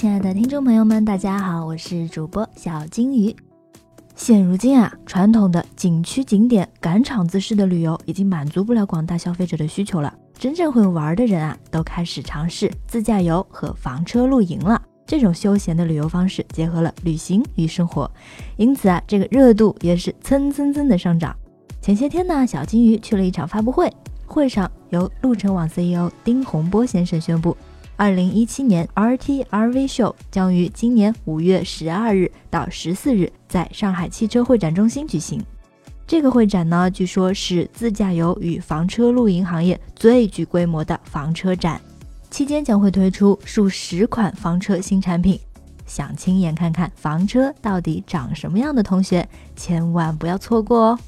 亲爱的听众朋友们，大家好，我是主播小金鱼。现如今啊，传统的景区景点赶场子式的旅游已经满足不了广大消费者的需求了。真正会玩的人啊，都开始尝试自驾游和房车露营了。这种休闲的旅游方式结合了旅行与生活，因此啊，这个热度也是蹭蹭蹭的上涨。前些天呢，小金鱼去了一场发布会，会上由路程网 CEO 丁洪波先生宣布。二零一七年 RTRV 秀将于今年五月十二日到十四日在上海汽车会展中心举行。这个会展呢，据说是自驾游与房车露营行业最具规模的房车展。期间将会推出数十款房车新产品。想亲眼看看房车到底长什么样的同学，千万不要错过哦！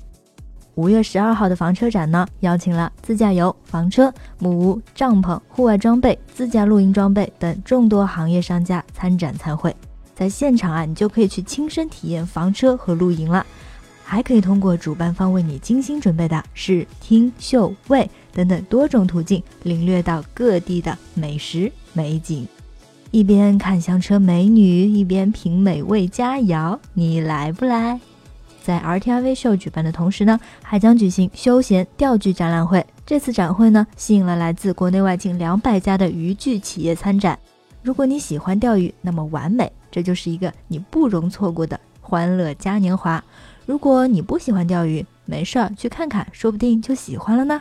五月十二号的房车展呢，邀请了自驾游、房车、木屋、帐篷、户外装备、自驾露营装备等众多行业商家参展参会。在现场啊，你就可以去亲身体验房车和露营了，还可以通过主办方为你精心准备的视听嗅味等等多种途径，领略到各地的美食美景。一边看香车美女，一边品美味佳肴，你来不来？在 RTRV 秀举办的同时呢，还将举行休闲钓具展览会。这次展会呢，吸引了来自国内外近两百家的渔具企业参展。如果你喜欢钓鱼，那么完美，这就是一个你不容错过的欢乐嘉年华。如果你不喜欢钓鱼，没事儿去看看，说不定就喜欢了呢。